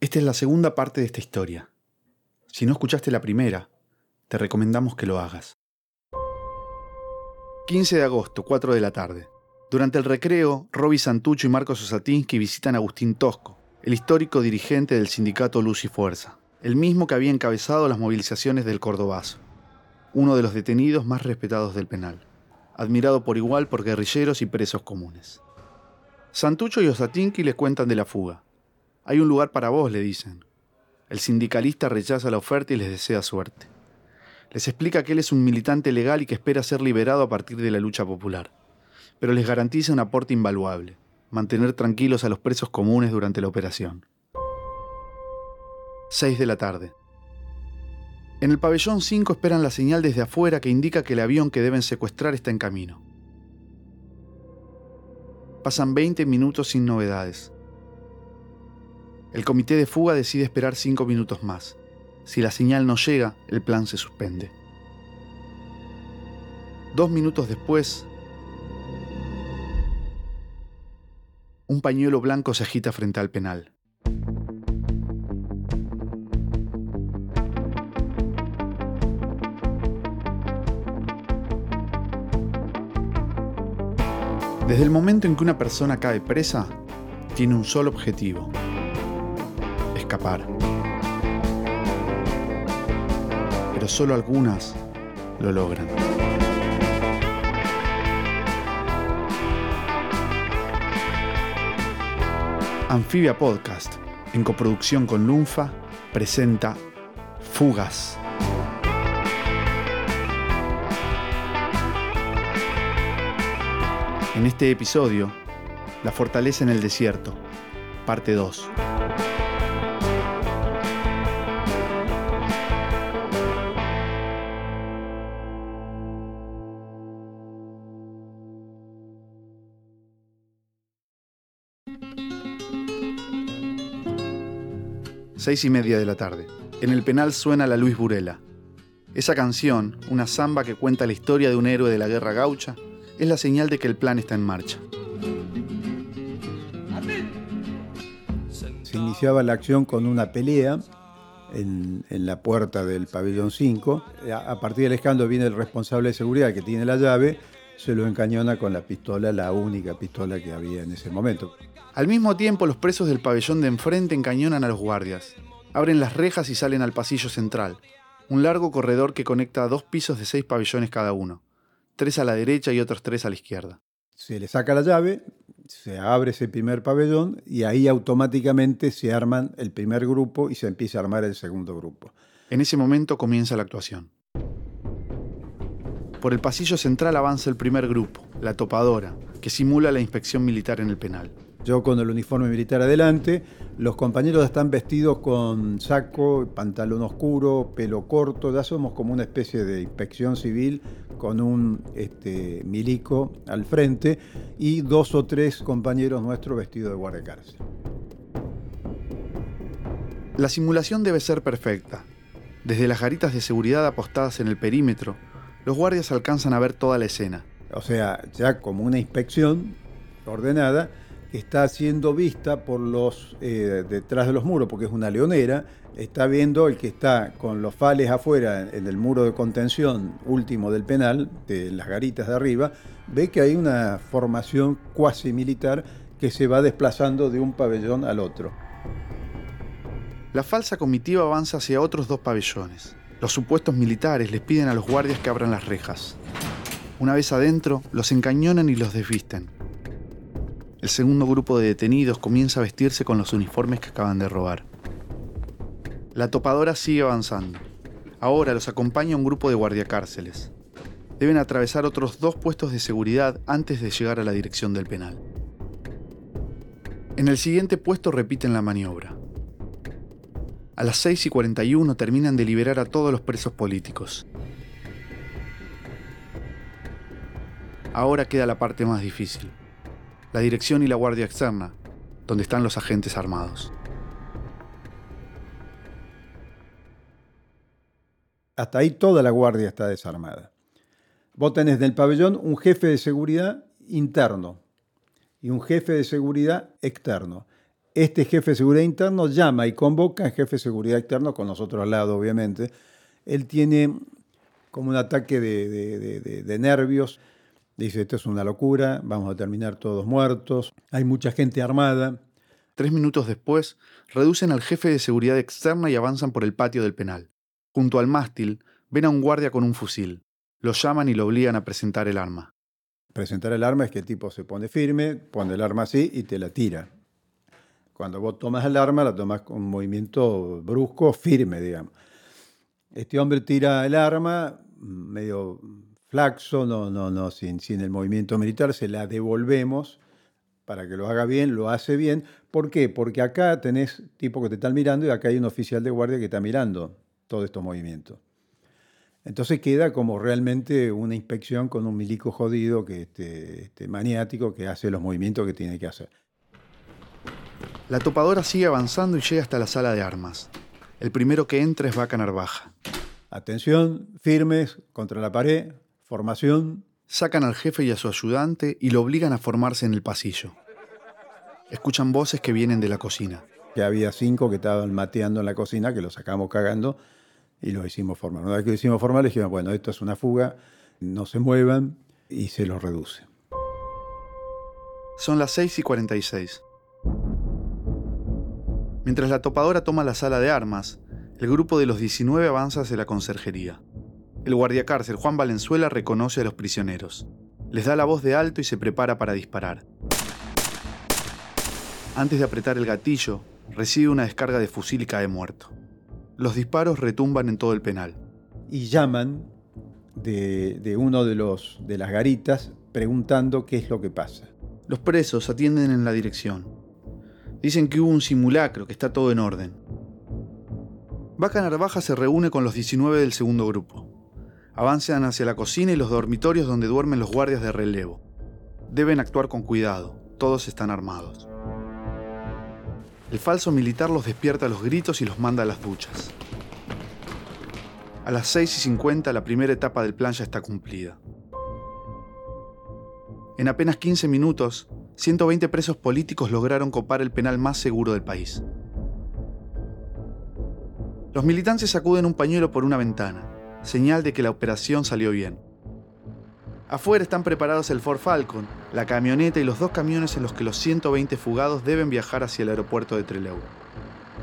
Esta es la segunda parte de esta historia. Si no escuchaste la primera, te recomendamos que lo hagas. 15 de agosto, 4 de la tarde. Durante el recreo, Roby Santucho y Marcos Osatinsky visitan a Agustín Tosco, el histórico dirigente del sindicato Luz y Fuerza, el mismo que había encabezado las movilizaciones del Cordobazo, uno de los detenidos más respetados del penal, admirado por igual por guerrilleros y presos comunes. Santucho y Osatinsky le cuentan de la fuga. Hay un lugar para vos, le dicen. El sindicalista rechaza la oferta y les desea suerte. Les explica que él es un militante legal y que espera ser liberado a partir de la lucha popular pero les garantiza un aporte invaluable, mantener tranquilos a los presos comunes durante la operación. 6 de la tarde. En el pabellón 5 esperan la señal desde afuera que indica que el avión que deben secuestrar está en camino. Pasan 20 minutos sin novedades. El comité de fuga decide esperar 5 minutos más. Si la señal no llega, el plan se suspende. Dos minutos después, Un pañuelo blanco se agita frente al penal. Desde el momento en que una persona cae presa, tiene un solo objetivo, escapar. Pero solo algunas lo logran. Anfibia Podcast, en coproducción con Lunfa, presenta Fugas. En este episodio, La fortaleza en el desierto, parte 2. Seis y media de la tarde. En el penal suena la Luis Burela. Esa canción, una samba que cuenta la historia de un héroe de la guerra gaucha, es la señal de que el plan está en marcha. Se iniciaba la acción con una pelea en, la puerta del pabellón 5. A partir del escándalo viene el responsable de seguridad que tiene la llave, se lo encañona con la pistola, la única pistola que había en ese momento. Al mismo tiempo, los presos del pabellón de enfrente encañonan a los guardias. Abren las rejas y salen al pasillo central, un largo corredor que conecta a dos pisos de seis pabellones cada uno, tres a la derecha y otros tres a la izquierda. Se le saca la llave, se abre ese primer pabellón y ahí automáticamente se arman el primer grupo y se empieza a armar el segundo grupo. En ese momento comienza la actuación. Por el pasillo central avanza el primer grupo, la topadora, que simula la inspección militar en el penal. Yo con el uniforme militar adelante, los compañeros están vestidos con saco, pantalón oscuro, pelo corto, ya somos como una especie de inspección civil con un este, milico al frente y dos o tres compañeros nuestros vestidos de guardia cárcel. La simulación debe ser perfecta. Desde las garitas de seguridad apostadas en el perímetro, los guardias alcanzan a ver toda la escena. O sea, ya como una inspección ordenada, está siendo vista por los eh, detrás de los muros, porque es una leonera, está viendo el que está con los fales afuera en el muro de contención último del penal, de las garitas de arriba, ve que hay una formación cuasi militar que se va desplazando de un pabellón al otro. La falsa comitiva avanza hacia otros dos pabellones. Los supuestos militares les piden a los guardias que abran las rejas. Una vez adentro, los encañonan y los desvisten. El segundo grupo de detenidos comienza a vestirse con los uniformes que acaban de robar. La topadora sigue avanzando. Ahora los acompaña un grupo de guardiacárceles. Deben atravesar otros dos puestos de seguridad antes de llegar a la dirección del penal. En el siguiente puesto repiten la maniobra. A las 6 y 41 terminan de liberar a todos los presos políticos. Ahora queda la parte más difícil la dirección y la guardia externa, donde están los agentes armados. Hasta ahí toda la guardia está desarmada. Vos tenés en el pabellón un jefe de seguridad interno y un jefe de seguridad externo. Este jefe de seguridad interno llama y convoca al jefe de seguridad externo, con nosotros al lado, obviamente. Él tiene como un ataque de, nervios. Dice, esto es una locura, vamos a terminar todos muertos, hay mucha gente armada. Tres minutos después, reducen al jefe de seguridad externa y avanzan por el patio del penal. Junto al mástil, ven a un guardia con un fusil. Lo llaman y lo obligan a presentar el arma. Presentar el arma es que el tipo se pone firme, pone el arma así y te la tira. Cuando vos tomas el arma, la tomas con un movimiento brusco, firme, digamos. Este hombre tira el arma, medio flaxo, no, no, no, sin, sin el movimiento militar, se la devolvemos para que lo haga bien, lo hace bien. ¿Por qué? Porque acá tenés tipo que te están mirando y acá hay un oficial de guardia que está mirando todos estos movimientos. Entonces queda como realmente una inspección con un milico jodido, que este, este, maniático, que hace los movimientos que tiene que hacer. La topadora sigue avanzando y llega hasta la sala de armas. El primero que entra es Vaca Narvaja. Atención, firmes, contra la pared, formación, Sacan al jefe y a su ayudante y lo obligan a formarse en el pasillo. Escuchan voces que vienen de la cocina. Que había cinco que estaban mateando en la cocina, que los sacamos cagando y los hicimos formar. Una vez que lo hicimos formar, le dijimos, bueno, esto es una fuga, no se muevan y se los reduce. Son las 6 y 46. Mientras la topadora toma la sala de armas, el grupo de los 19 avanza hacia la conserjería. El guardiacárcel Juan Valenzuela reconoce a los prisioneros. Les da la voz de alto y se prepara para disparar. Antes de apretar el gatillo, recibe una descarga de fusil y cae muerto. Los disparos retumban en todo el penal. Y llaman de, uno de, los, de las garitas preguntando qué es lo que pasa. Los presos atienden en la dirección. Dicen que hubo un simulacro, que está todo en orden. Vaca Narvaja se reúne con los 19 del segundo grupo. Avanzan hacia la cocina y los dormitorios donde duermen los guardias de relevo. Deben actuar con cuidado, todos están armados. El falso militar los despierta a los gritos y los manda a las duchas. A las 6 y 50 la primera etapa del plan ya está cumplida. En apenas 15 minutos, 120 presos políticos lograron copar el penal más seguro del país. Los militantes sacuden un pañuelo por una ventana señal de que la operación salió bien. Afuera están preparados el Ford Falcon, la camioneta y los dos camiones en los que los 120 fugados deben viajar hacia el aeropuerto de Trelew.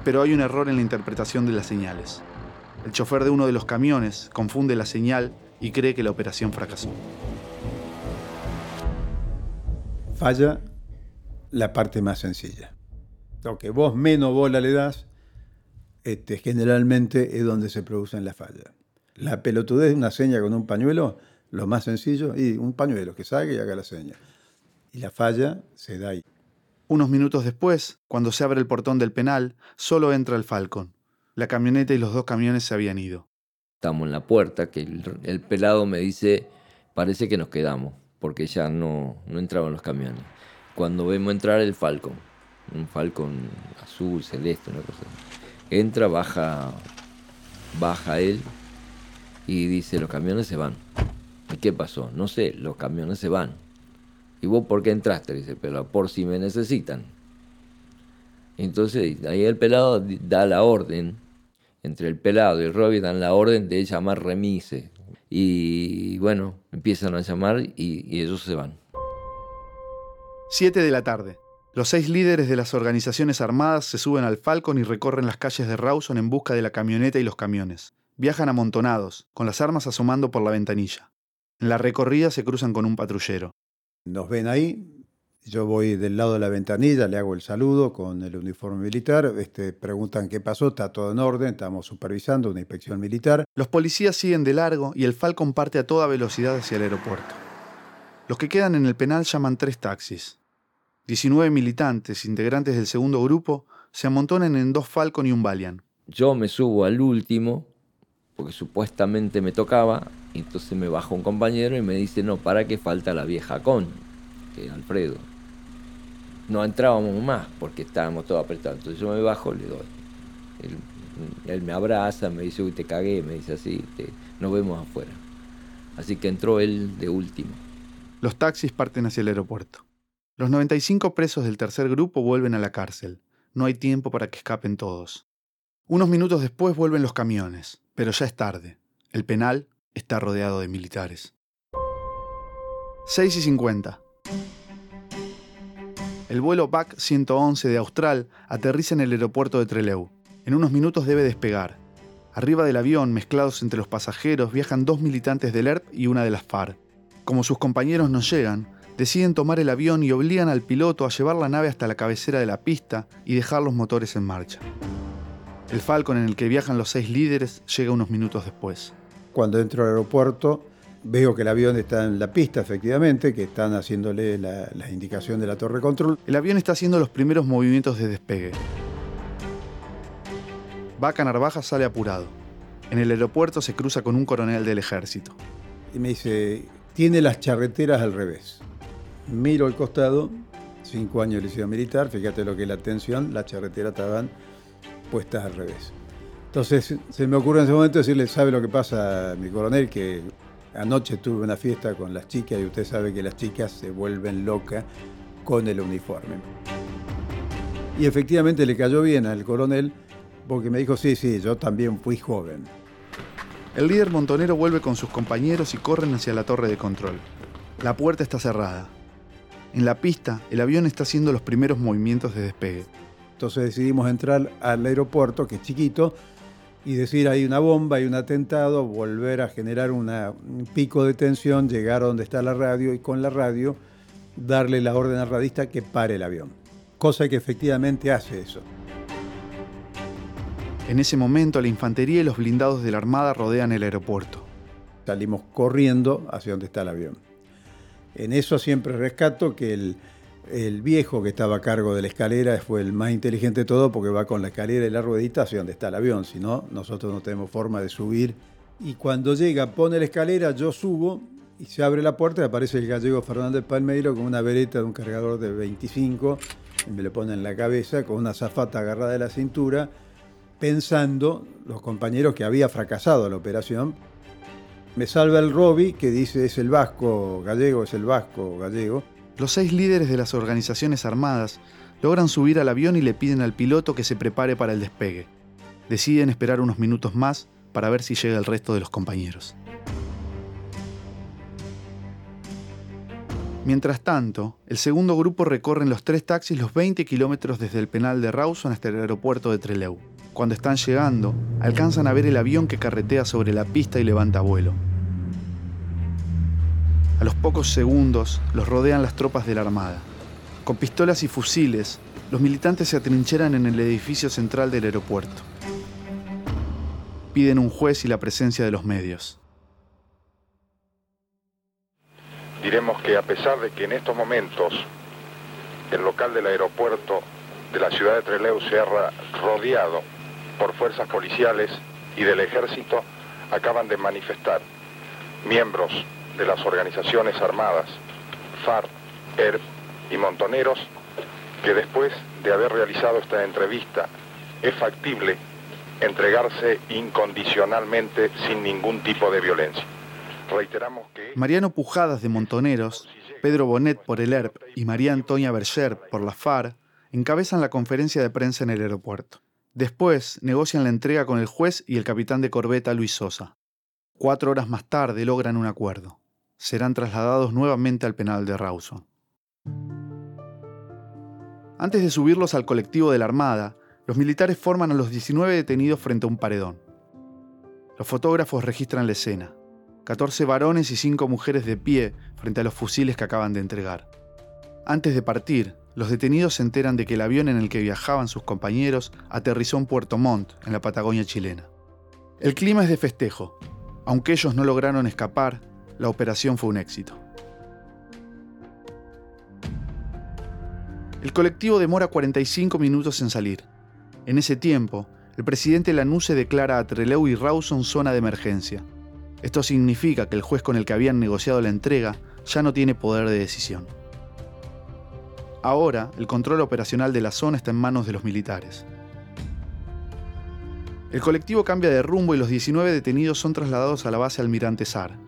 Pero hay un error en la interpretación de las señales. El chofer de uno de los camiones confunde la señal y cree que la operación fracasó. Falla la parte más sencilla. Lo que vos menos bola le das, este, generalmente es donde se producen las fallas. La pelotudez de una seña con un pañuelo, lo más sencillo, y un pañuelo que salga y haga la seña. Y la falla se da ahí. Unos minutos después, cuando se abre el portón del penal, solo entra el Falcon. La camioneta y los dos camiones se habían ido. Estamos en la puerta, que el, pelado me dice, parece que nos quedamos, porque ya no, no entraban los camiones. Cuando vemos entrar el Falcon, un Falcon azul, celeste, una cosa. Entra, baja, baja él, y dice, los camiones se van. ¿Y qué pasó? No sé, los camiones se van. ¿Y vos por qué entraste? Dice, pero por si me necesitan. Entonces ahí el pelado da la orden, entre el pelado y Robbie dan la orden de llamar remise. Y bueno, empiezan a llamar y, y ellos se van. Siete de la tarde. Los seis líderes de las organizaciones armadas se suben al Falcon y recorren las calles de Rawson en busca de la camioneta y los camiones. Viajan amontonados, con las armas asomando por la ventanilla. En la recorrida se cruzan con un patrullero. Nos ven ahí, yo voy del lado de la ventanilla, le hago el saludo con el uniforme militar, este, preguntan qué pasó, está todo en orden, estamos supervisando una inspección militar. Los policías siguen de largo y el Falcon parte a toda velocidad hacia el aeropuerto. Los que quedan en el penal llaman tres taxis. 19 militantes, integrantes del segundo grupo, se amontonan en dos Falcon y un Valiant. Yo me subo al último porque supuestamente me tocaba, y entonces me baja un compañero y me dice, no, para que falta la vieja con, que Alfredo. No entrábamos más porque estábamos todos apretados. Entonces yo me bajo, le doy. Él, me abraza, me dice, uy, te cagué, me dice así, nos vemos afuera. Así que entró él de último. Los taxis parten hacia el aeropuerto. Los 95 presos del tercer grupo vuelven a la cárcel. no hay tiempo para que escapen todos. Unos minutos después vuelven los camiones, pero ya es tarde. El penal está rodeado de militares. 6 y 50. El vuelo BAC 111 de Austral aterriza en el aeropuerto de Trelew. En unos minutos debe despegar. Arriba del avión, mezclados entre los pasajeros, viajan dos militantes del ERP y una de las FARC. Como sus compañeros no llegan, deciden tomar el avión y obligan al piloto a llevar la nave hasta la cabecera de la pista y dejar los motores en marcha. El Falcon en el que viajan los seis líderes llega unos minutos después. Cuando entro al aeropuerto, veo que el avión está en la pista, efectivamente, que están haciéndole la, la indicación de la torre control. El avión está haciendo los primeros movimientos de despegue. Vaca Narvaja sale apurado. En el aeropuerto se cruza con un coronel del ejército. Y me dice, tiene las charreteras al revés. Miro al costado, cinco años de liceo militar, fíjate lo que es la tensión, las charreteras estaban puestas al revés. Entonces se me ocurre en ese momento decirle, ¿sabe lo que pasa, mi coronel? Que anoche tuve una fiesta con las chicas y usted sabe que las chicas se vuelven locas con el uniforme. Y efectivamente le cayó bien al coronel porque me dijo, sí, sí, yo también fui joven. El líder montonero vuelve con sus compañeros y corren hacia la torre de control. La puerta está cerrada. En la pista, el avión está haciendo los primeros movimientos de despegue. Entonces decidimos entrar al aeropuerto, que es chiquito, y decir hay una bomba, hay un atentado, volver a generar una, un pico de tensión, llegar a donde está la radio y con la radio darle la orden al radista que pare el avión. Cosa que efectivamente hace eso. En ese momento, la infantería y los blindados de la Armada rodean el aeropuerto. Salimos corriendo hacia donde está el avión. En eso siempre rescato que el, el viejo que estaba a cargo de la escalera fue el más inteligente de todo porque va con la escalera y la ruedita hacia donde está el avión. Si no, nosotros no tenemos forma de subir. Y cuando llega, pone la escalera, yo subo y se abre la puerta y aparece el gallego Fernández Palmeiro con una vereta de un cargador de 25 y me lo pone en la cabeza con una zafata agarrada de la cintura pensando los compañeros que había fracasado la operación. Me salva el Robi, que dice es el vasco gallego, es el vasco gallego. Los seis líderes de las organizaciones armadas logran subir al avión y le piden al piloto que se prepare para el despegue. Deciden esperar unos minutos más para ver si llega el resto de los compañeros. Mientras tanto, el segundo grupo recorre en los tres taxis los 20 kilómetros desde el penal de Rawson hasta el aeropuerto de Trelew. Cuando están llegando, alcanzan a ver el avión que carretea sobre la pista y levanta vuelo. A los pocos segundos los rodean las tropas de la Armada. Con pistolas y fusiles, los militantes se atrincheran en el edificio central del aeropuerto. Piden un juez y la presencia de los medios. diremos que a pesar de que en estos momentos el local del aeropuerto de la ciudad de Trelew se ha rodeado por fuerzas policiales y del ejército, acaban de manifestar miembros de las organizaciones armadas, FARC, ERP y Montoneros, que después de haber realizado esta entrevista es factible entregarse incondicionalmente sin ningún tipo de violencia. Reiteramos que... Mariano Pujadas de Montoneros, Pedro Bonet por el ERP y María Antonia Berger por la FAR encabezan la conferencia de prensa en el aeropuerto. Después negocian la entrega con el juez y el capitán de corbeta Luis Sosa. Cuatro horas más tarde logran un acuerdo. Serán trasladados nuevamente al penal de Rawson. Antes de subirlos al colectivo de la Armada, los militares forman a los 19 detenidos frente a un paredón. Los fotógrafos registran la escena. 14 varones y 5 mujeres de pie frente a los fusiles que acaban de entregar. Antes de partir, los detenidos se enteran de que el avión en el que viajaban sus compañeros aterrizó en Puerto Montt, en la Patagonia chilena. El clima es de festejo. Aunque ellos no lograron escapar, la operación fue un éxito. El colectivo demora 45 minutos en salir. En ese tiempo, el presidente Lanuse declara a Trelew y Rawson zona de emergencia. Esto significa que el juez con el que habían negociado la entrega ya no tiene poder de decisión. Ahora, el control operacional de la zona está en manos de los militares. El colectivo cambia de rumbo y los 19 detenidos son trasladados a la base Almirante Sar.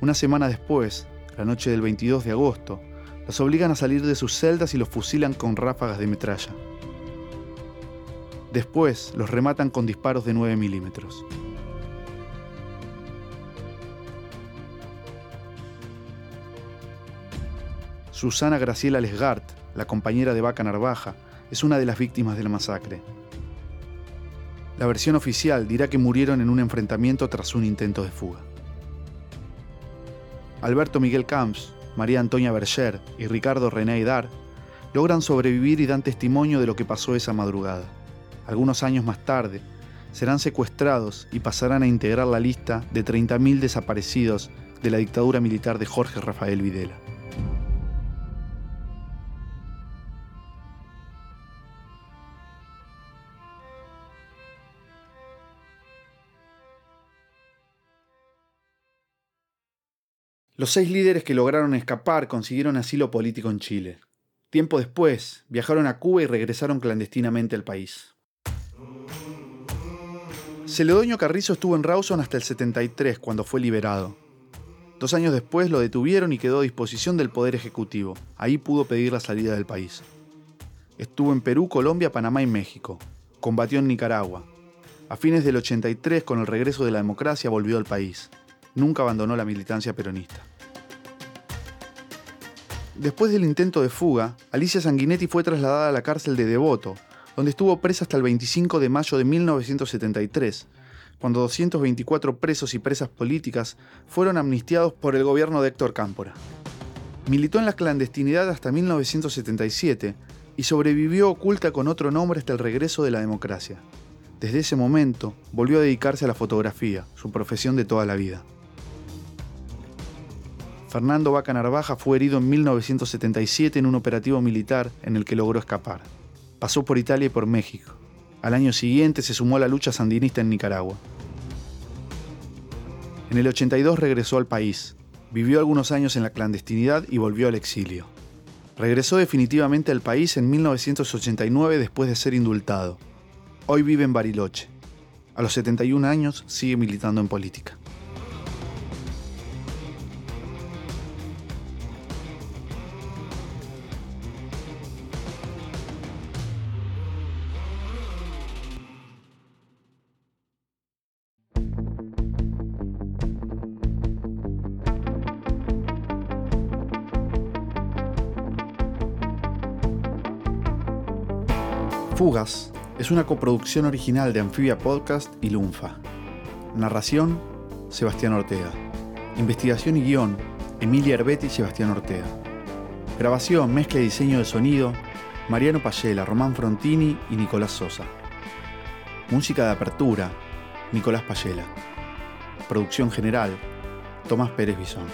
Una semana después, la noche del 22 de agosto, los obligan a salir de sus celdas y los fusilan con ráfagas de metralla. Después los rematan con disparos de 9 milímetros. Susana Graciela Lesgart, la compañera de Vaca Narvaja, es una de las víctimas de la masacre. La versión oficial dirá que murieron en un enfrentamiento tras un intento de fuga. Alberto Miguel Camps, María Antonia Berger y Ricardo René Dar logran sobrevivir y dan testimonio de lo que pasó esa madrugada. Algunos años más tarde, serán secuestrados y pasarán a integrar la lista de 30.000 desaparecidos de la dictadura militar de Jorge Rafael Videla. Los seis líderes que lograron escapar consiguieron asilo político en Chile. Tiempo después, viajaron a Cuba y regresaron clandestinamente al país. Celedonio Carrizo estuvo en Rawson hasta el 73, cuando fue liberado. Dos años después lo detuvieron y quedó a disposición del Poder Ejecutivo. Ahí pudo pedir la salida del país. Estuvo en Perú, Colombia, Panamá y México. Combatió en Nicaragua. A fines del 83, con el regreso de la democracia, volvió al país. Nunca abandonó la militancia peronista. Después del intento de fuga, Alicia Sanguinetti fue trasladada a la cárcel de Devoto, donde estuvo presa hasta el 25 de mayo de 1973, cuando 224 presos y presas políticas fueron amnistiados por el gobierno de Héctor Cámpora. Militó en la clandestinidad hasta 1977 y sobrevivió oculta con otro nombre hasta el regreso de la democracia. Desde ese momento volvió a dedicarse a la fotografía, su profesión de toda la vida. Fernando Vaca Narvaja fue herido en 1977 en un operativo militar en el que logró escapar. Pasó por Italia y por México. Al año siguiente se sumó a la lucha sandinista en Nicaragua. En el 82 regresó al país, vivió algunos años en la clandestinidad y volvió al exilio. Regresó definitivamente al país en 1989 después de ser indultado. Hoy vive en Bariloche. A los 71 años sigue militando en política. Fugas es una coproducción original de Amphibia Podcast y Lunfa. Narración, Sebastián Ortega. Investigación y guion, Emilia Herbetti y Sebastián Ortega. Grabación, mezcla y diseño de sonido, Mariano Payela, Román Frontini y Nicolás Sosa. Música de apertura, Nicolás Payela. Producción general, Tomás Pérez Bisón.